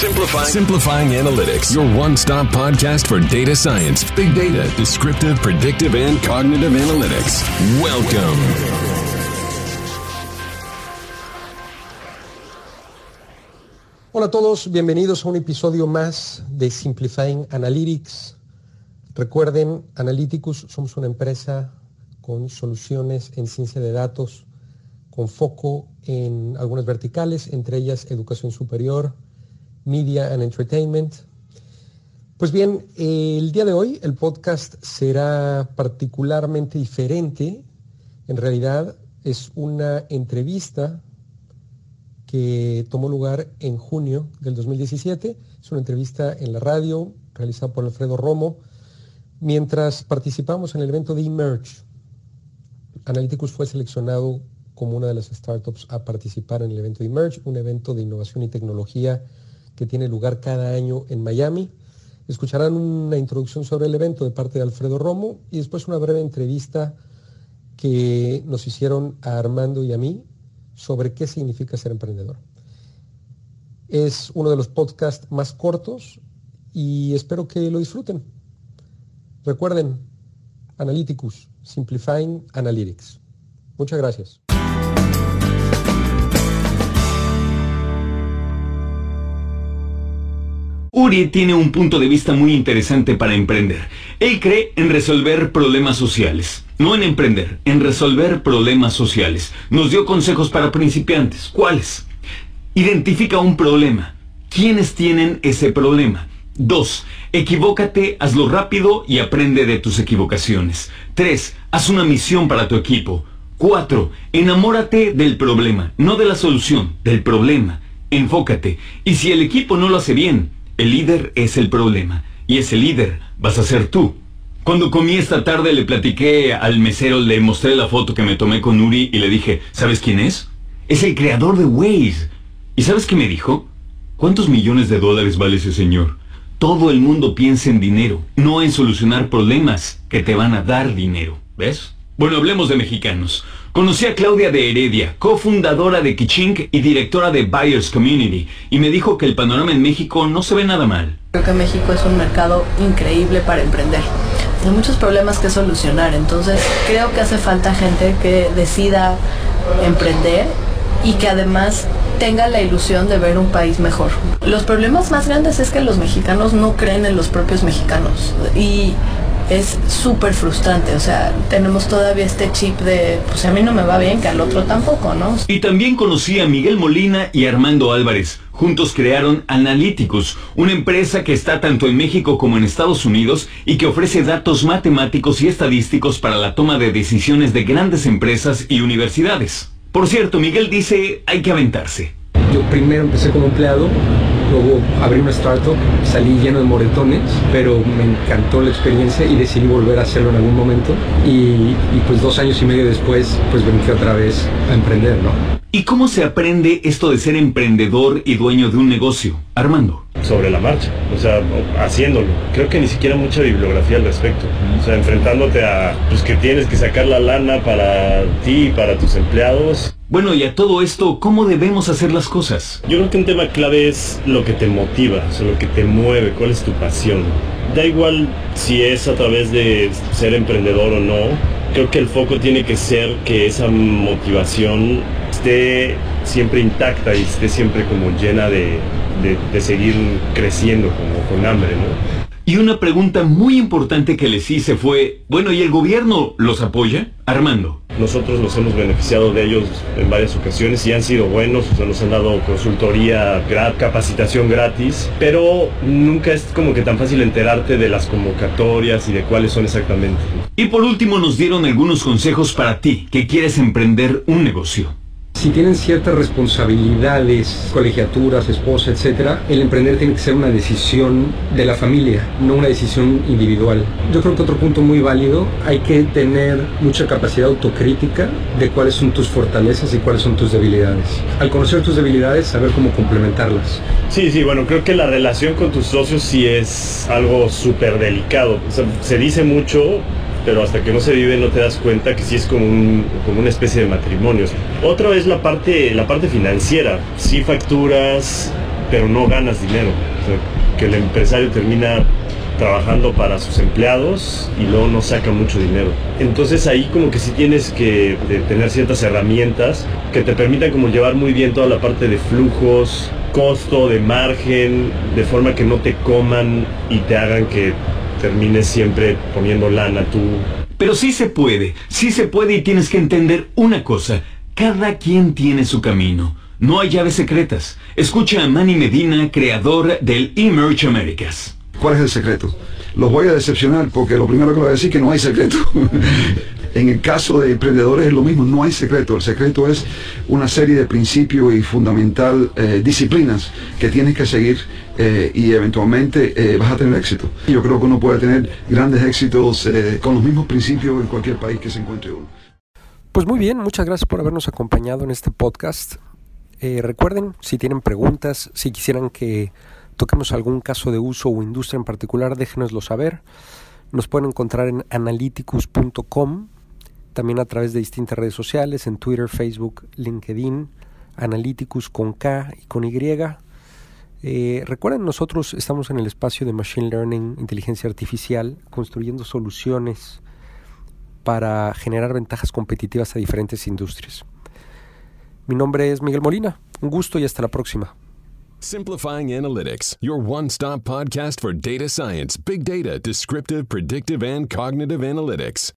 Simplifying. Simplifying Analytics, your one stop podcast for data science, big data, descriptive, predictive, and cognitive analytics. Welcome. Hola a todos, bienvenidos a un episodio más de Simplifying Analytics. Recuerden, Analyticus somos una empresa con soluciones en ciencia de datos, con foco en algunas verticales, entre ellas educación superior, Media and Entertainment. Pues bien, el día de hoy el podcast será particularmente diferente. En realidad es una entrevista que tomó lugar en junio del 2017. Es una entrevista en la radio realizada por Alfredo Romo mientras participamos en el evento de Emerge. Analyticus fue seleccionado como una de las startups a participar en el evento de Emerge, un evento de innovación y tecnología que tiene lugar cada año en Miami. Escucharán una introducción sobre el evento de parte de Alfredo Romo y después una breve entrevista que nos hicieron a Armando y a mí sobre qué significa ser emprendedor. Es uno de los podcasts más cortos y espero que lo disfruten. Recuerden, Analyticus, Simplifying Analytics. Muchas gracias. Uri tiene un punto de vista muy interesante para emprender. Él cree en resolver problemas sociales. No en emprender, en resolver problemas sociales. Nos dio consejos para principiantes. ¿Cuáles? Identifica un problema. ¿Quiénes tienen ese problema? 2. Equivócate, hazlo rápido y aprende de tus equivocaciones. 3. Haz una misión para tu equipo. 4. Enamórate del problema, no de la solución, del problema. Enfócate. Y si el equipo no lo hace bien, el líder es el problema. Y ese líder vas a ser tú. Cuando comí esta tarde le platiqué al mesero, le mostré la foto que me tomé con Uri y le dije, ¿sabes quién es? Es el creador de Waze. ¿Y sabes qué me dijo? ¿Cuántos millones de dólares vale ese señor? Todo el mundo piensa en dinero, no en solucionar problemas que te van a dar dinero. ¿Ves? Bueno, hablemos de mexicanos. Conocí a Claudia de Heredia, cofundadora de Kichink y directora de Buyers Community, y me dijo que el panorama en México no se ve nada mal. Creo que México es un mercado increíble para emprender. Hay muchos problemas que solucionar, entonces creo que hace falta gente que decida emprender y que además tenga la ilusión de ver un país mejor. Los problemas más grandes es que los mexicanos no creen en los propios mexicanos y es súper frustrante. O sea, tenemos todavía este chip de, pues a mí no me va bien, que al otro tampoco, ¿no? Y también conocí a Miguel Molina y Armando Álvarez. Juntos crearon Analyticus, una empresa que está tanto en México como en Estados Unidos y que ofrece datos matemáticos y estadísticos para la toma de decisiones de grandes empresas y universidades. Por cierto, Miguel dice, hay que aventarse. Yo primero empecé como empleado, luego abrí una startup, salí lleno de moretones, pero me encantó la experiencia y decidí volver a hacerlo en algún momento. Y, y pues dos años y medio después, pues vencí otra vez a emprender, ¿no? ¿Y cómo se aprende esto de ser emprendedor y dueño de un negocio? Armando. Sobre la marcha, o sea, haciéndolo. Creo que ni siquiera mucha bibliografía al respecto. O sea, enfrentándote a pues que tienes que sacar la lana para ti y para tus empleados. Bueno, y a todo esto, ¿cómo debemos hacer las cosas? Yo creo que un tema clave es lo que te motiva, o sea, lo que te mueve, cuál es tu pasión. Da igual si es a través de ser emprendedor o no, creo que el foco tiene que ser que esa motivación esté siempre intacta y esté siempre como llena de, de, de seguir creciendo como con hambre, ¿no? Y una pregunta muy importante que les hice fue, bueno, ¿y el gobierno los apoya? Armando. Nosotros nos hemos beneficiado de ellos en varias ocasiones y han sido buenos, nos han dado consultoría, capacitación gratis, pero nunca es como que tan fácil enterarte de las convocatorias y de cuáles son exactamente. Y por último nos dieron algunos consejos para ti que quieres emprender un negocio. Si tienen ciertas responsabilidades, colegiaturas, esposa, etcétera, el emprender tiene que ser una decisión de la familia, no una decisión individual. Yo creo que otro punto muy válido, hay que tener mucha capacidad autocrítica de cuáles son tus fortalezas y cuáles son tus debilidades. Al conocer tus debilidades, saber cómo complementarlas. Sí, sí, bueno, creo que la relación con tus socios sí es algo súper delicado. Se dice mucho, pero hasta que no se vive no te das cuenta que sí es como, un, como una especie de matrimonio. Otra es la parte, la parte financiera. Sí facturas, pero no ganas dinero. que el empresario termina trabajando para sus empleados y luego no saca mucho dinero. Entonces ahí como que sí tienes que tener ciertas herramientas que te permitan como llevar muy bien toda la parte de flujos, costo, de margen, de forma que no te coman y te hagan que termines siempre poniendo lana tú. Pero sí se puede, sí se puede y tienes que entender una cosa, cada quien tiene su camino. No hay llaves secretas. Escucha a Manny Medina, creador del Emerge Americas. ¿Cuál es el secreto? Los voy a decepcionar porque lo primero que voy a decir es que no hay secreto. en el caso de emprendedores es lo mismo, no hay secreto. El secreto es una serie de principios y fundamental eh, disciplinas que tienes que seguir eh, y eventualmente eh, vas a tener éxito. Yo creo que uno puede tener grandes éxitos con los mismos principios en cualquier país que se encuentre uno. Pues muy bien, muchas gracias por habernos acompañado en este podcast. recuerden, si tienen preguntas, si quisieran que toquemos algún caso de uso o industria en particular, déjenoslo saber. Nos pueden encontrar en analyticus.com, también a través de distintas redes sociales, en Twitter, Facebook, LinkedIn, Analyticus con K y con Y. Eh, recuerden, nosotros estamos en el espacio de Machine Learning, inteligencia artificial, construyendo soluciones para generar ventajas competitivas a diferentes industrias. Mi nombre es Miguel Molina, un gusto y hasta la próxima. Simplifying Analytics, your one stop podcast for data science, big data, descriptive, predictive, and cognitive analytics.